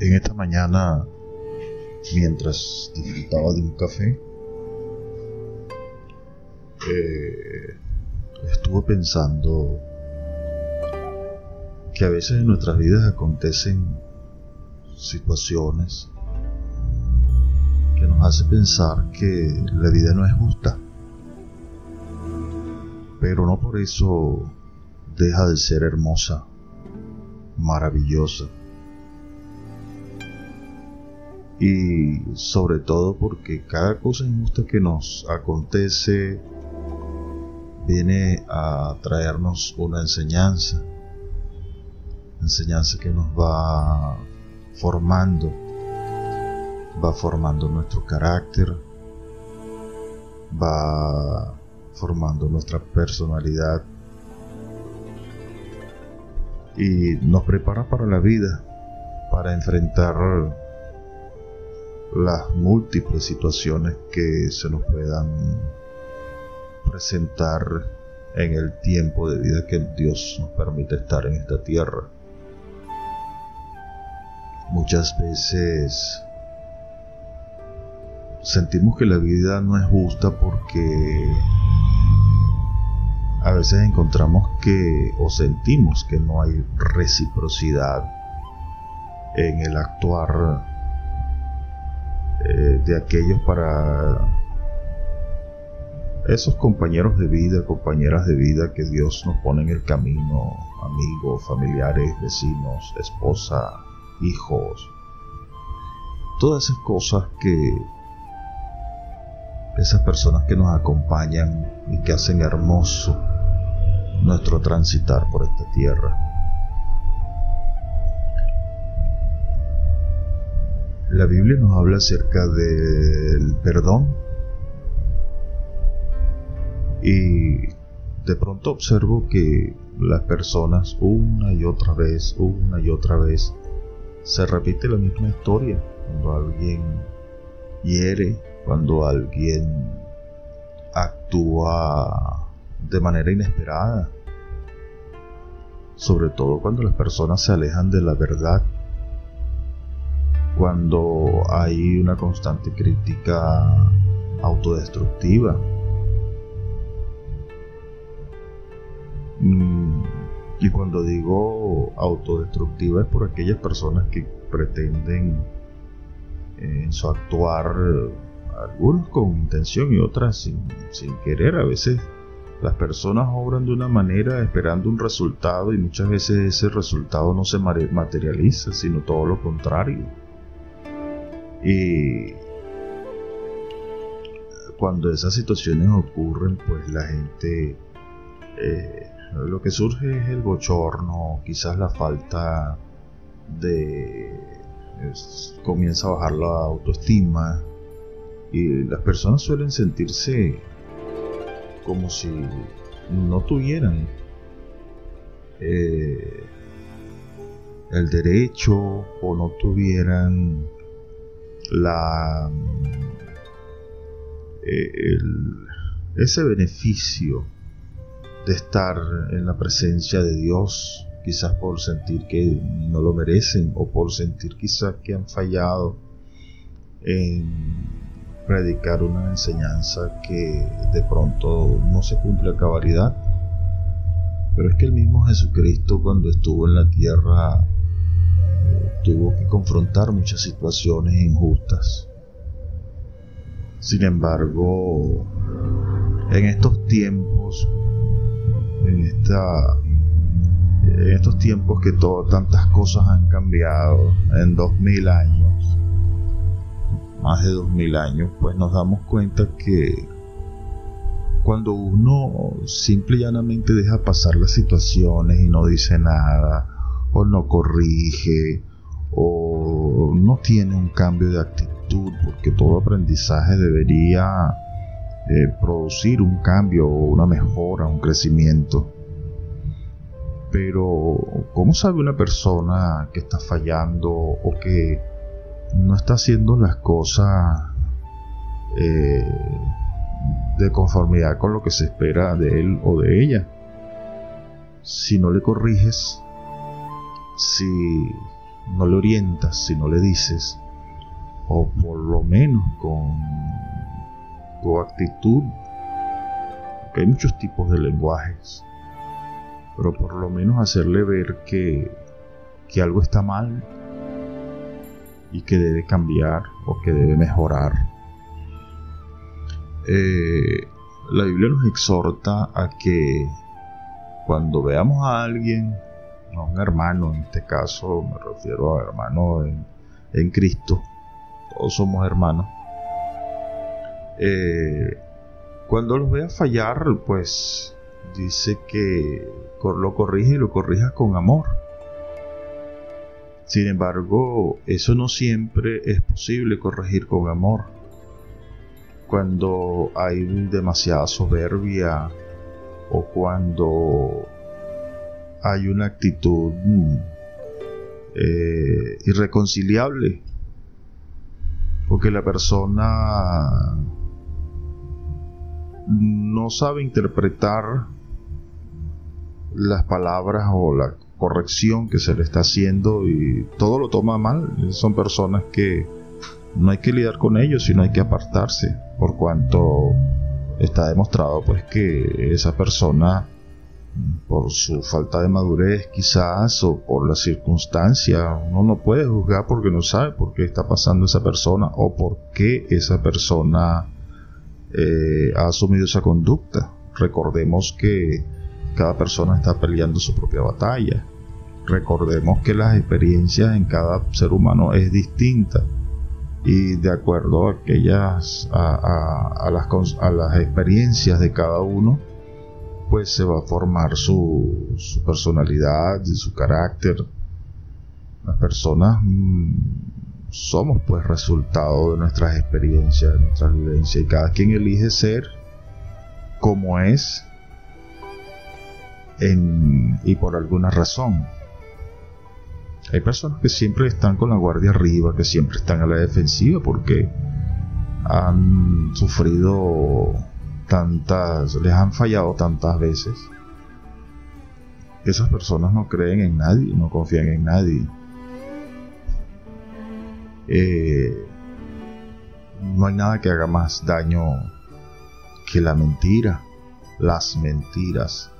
En esta mañana, mientras disfrutaba de un café, eh, estuve pensando que a veces en nuestras vidas acontecen situaciones que nos hace pensar que la vida no es justa. Pero no por eso deja de ser hermosa, maravillosa. Y sobre todo porque cada cosa injusta que nos acontece viene a traernos una enseñanza. Enseñanza que nos va formando, va formando nuestro carácter, va formando nuestra personalidad y nos prepara para la vida, para enfrentar las múltiples situaciones que se nos puedan presentar en el tiempo de vida que Dios nos permite estar en esta tierra. Muchas veces sentimos que la vida no es justa porque a veces encontramos que o sentimos que no hay reciprocidad en el actuar de aquellos para esos compañeros de vida, compañeras de vida que Dios nos pone en el camino, amigos, familiares, vecinos, esposa, hijos, todas esas cosas que esas personas que nos acompañan y que hacen hermoso nuestro transitar por esta tierra. La Biblia nos habla acerca del perdón y de pronto observo que las personas una y otra vez, una y otra vez, se repite la misma historia. Cuando alguien hiere, cuando alguien actúa de manera inesperada. Sobre todo cuando las personas se alejan de la verdad. Cuando hay una constante crítica autodestructiva Mm, y cuando digo autodestructiva es por aquellas personas que pretenden eh, en su actuar, algunos con intención y otras sin, sin querer. A veces las personas obran de una manera esperando un resultado y muchas veces ese resultado no se materializa, sino todo lo contrario. Y cuando esas situaciones ocurren, pues la gente eh, lo que surge es el bochorno, quizás la falta de... comienza a bajar la autoestima y las personas suelen sentirse como si no tuvieran eh, el derecho o no tuvieran la eh, ese beneficio de estar en la presencia de Dios, quizás por sentir que no lo merecen o por sentir quizás que han fallado en predicar una enseñanza que de pronto no se cumple a cabalidad. Pero es que el mismo Jesucristo cuando estuvo en la tierra tuvo que confrontar muchas situaciones injustas. Sin embargo, en estos tiempos en, esta, en estos tiempos que todo, tantas cosas han cambiado en dos mil años, más de dos mil años, pues nos damos cuenta que cuando uno simple y llanamente deja pasar las situaciones y no dice nada, o no corrige, o no tiene un cambio de actitud, porque todo aprendizaje debería eh, producir un cambio, una mejora, un crecimiento. Pero, ¿cómo sabe una persona que está fallando o que no está haciendo las cosas eh, de conformidad con lo que se espera de él o de ella? Si no le corriges, si no le orientas, si no le dices, o por lo menos con tu actitud, porque hay muchos tipos de lenguajes, pero por lo menos hacerle ver que, que algo está mal y que debe cambiar o que debe mejorar. Eh, la Biblia nos exhorta a que cuando veamos a alguien, a un hermano, en este caso me refiero a hermano en, Cristo, todos somos hermanos, eh, cuando los vea fallar, pues dice que lo corrige y lo corrija con amor. Sin embargo, eso no siempre es posible corregir con amor. Cuando hay demasiada soberbia o cuando hay una actitud eh, irreconciliable, porque la persona no sabe interpretar las palabras o la corrección que se le está haciendo y todo lo toma mal. Son personas que no hay que lidiar con ellos, sino hay que apartarse, por cuanto está demostrado pues que esa persona por su falta de madurez quizás o por la circunstancia. Uno no puede juzgar porque no sabe por qué está pasando esa persona o por qué esa persona eh, ha asumido esa conducta. Recordemos que cada persona está peleando su propia batalla. Recordemos que las experiencias en cada ser humano es distinta y de acuerdo a aquellas a, las, a las experiencias de cada uno pues se va a formar su, personalidad y su carácter. Las personas mm, somos pues resultado de nuestras experiencias de nuestras vivencias y cada quien elige ser como es y por alguna razón. Hay personas que siempre están con la guardia arriba, que siempre están a la defensiva porque han sufrido tantas, les han fallado tantas veces. Esas personas no creen en nadie, no confían en nadie. Eh, no hay nada que haga más daño que la mentira, las mentiras.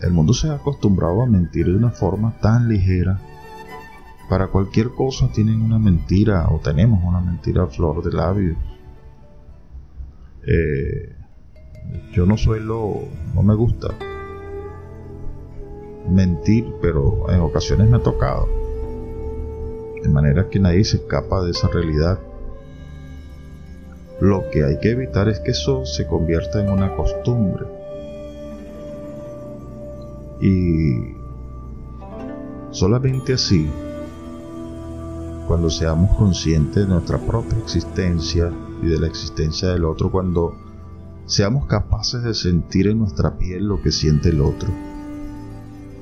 El mundo se ha acostumbrado a mentir de una forma tan ligera. Para cualquier cosa tienen una mentira o tenemos una mentira a flor de labios. Eh, yo no suelo, no me gusta mentir, pero en ocasiones me ha tocado. De manera que nadie se escapa de esa realidad. Lo que hay que evitar es que eso se convierta en una costumbre y solamente así, cuando seamos conscientes de nuestra propia existencia de la existencia del otro, cuando seamos capaces de sentir en nuestra piel lo que siente el otro,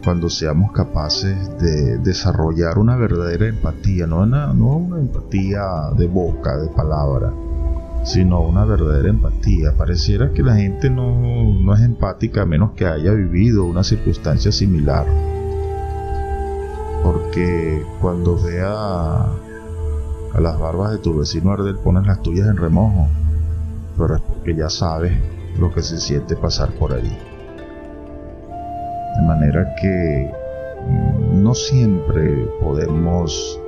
cuando seamos capaces de desarrollar una verdadera empatía, no una, no una empatía de boca, de palabra, sino una verdadera empatía. Pareciera que la gente no, es empática a menos que haya vivido una circunstancia similar. Porque cuando vea a las barbas de tu vecino arder, pones las tuyas en remojo. Pero es porque ya sabes lo que se siente pasar por ahí. De manera que no siempre podemos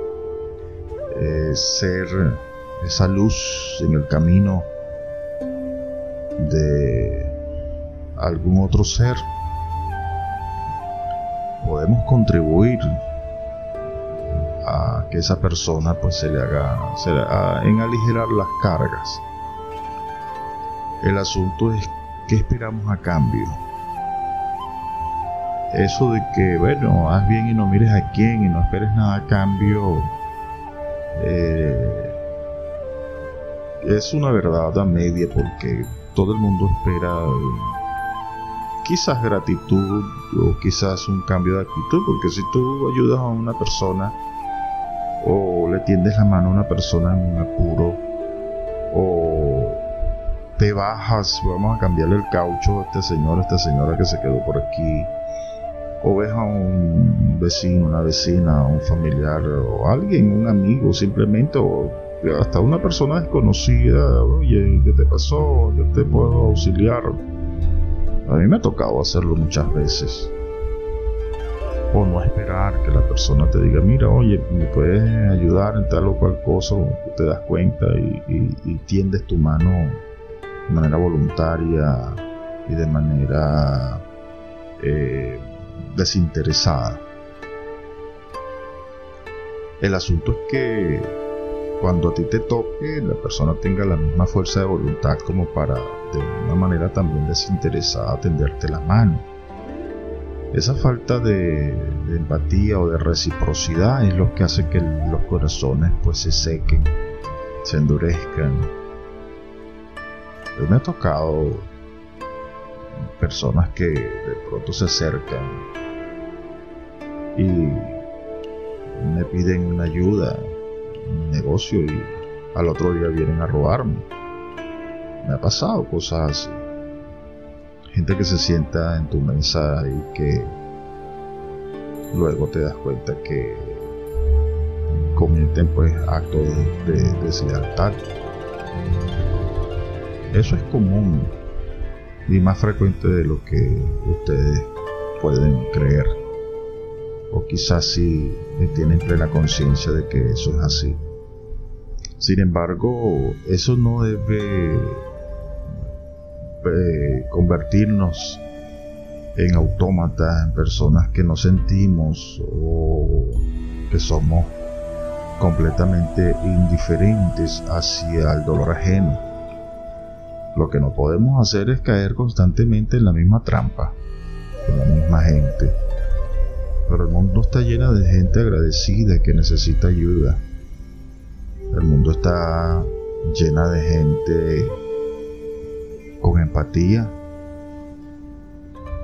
eh, ser esa luz en el camino de algún otro ser, podemos contribuir que esa persona pues se le haga, en aligerar las cargas. El asunto es qué esperamos a cambio. Eso de que, bueno, haz bien y no mires a quién y no esperes nada a cambio, eh, es una verdad a media porque todo el mundo espera quizás gratitud o quizás un cambio de actitud, porque si tú ayudas a una persona o le tiendes la mano a una persona en un apuro o te bajas, vamos a cambiarle el caucho a este señor, a esta señora que se quedó por aquí, o ves a un vecino, una vecina, un familiar o alguien, un amigo simplemente, o hasta una persona desconocida, oye, ¿qué te pasó? Yo te puedo auxiliar. A mí me ha tocado hacerlo muchas veces. O no esperar que la persona te diga, mira, oye, me puedes ayudar en tal o cual cosa, tú te das cuenta y, tiendes tu mano de manera voluntaria y de manera eh, desinteresada. El asunto es que cuando a ti te toque, la persona tenga la misma fuerza de voluntad como para de una manera también desinteresada tenderte la mano. Esa falta de, empatía o de reciprocidad es lo que hace que los corazones pues se sequen, se endurezcan. me ha tocado personas que de pronto se acercan y me piden una ayuda mi negocio y al otro día vienen a robarme. Me ha pasado cosas así. Gente que se sienta en tu mesa y que luego te das cuenta que cometen pues actos de, de deslealtad. Eso es común y más frecuente de lo que ustedes pueden creer. O quizás si tienen plena conciencia de que eso es así. Sin embargo, eso no debe eh, convertirnos en autómatas, en personas que no sentimos o que somos completamente indiferentes hacia el dolor ajeno lo que no podemos hacer es caer constantemente en la misma trampa, con la misma gente. Pero el mundo está lleno de gente agradecida que necesita ayuda. El mundo está llena de gente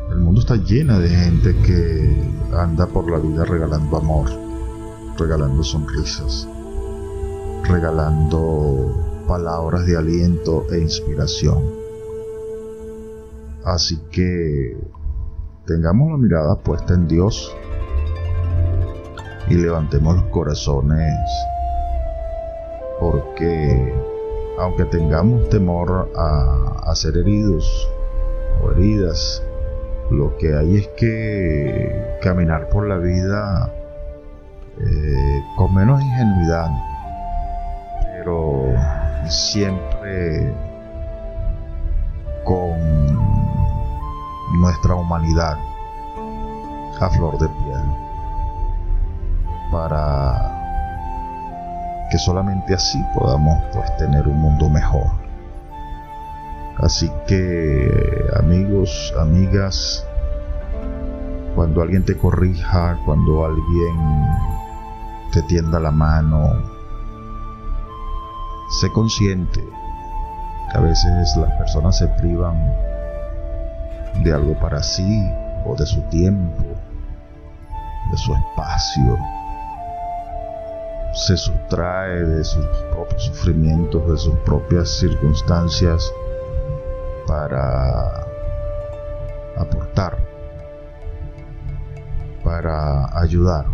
El mundo está llena de gente que anda por la vida regalando amor, regalando sonrisas, regalando palabras de aliento e inspiración. Así que tengamos la mirada puesta en Dios y levantemos los corazones porque aunque tengamos temor a, ser heridos o heridas, lo que hay es que caminar por la vida eh, con menos ingenuidad, pero siempre con nuestra humanidad a flor de piel para que solamente así podamos pues tener un mundo mejor. Así que amigos amigas cuando alguien te corrija cuando alguien te tienda la mano sé consciente que a veces las personas se privan de algo para sí o de su tiempo, de su espacio, se sustrae de sus propios sufrimientos, de sus propias circunstancias para aportar, para ayudar,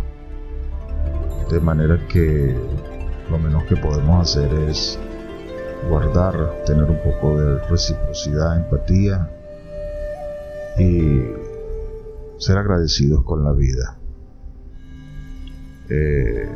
de manera que lo menos que podemos hacer es guardar, tener un poco de reciprocidad, empatía y ser agradecidos con la vida. Eh,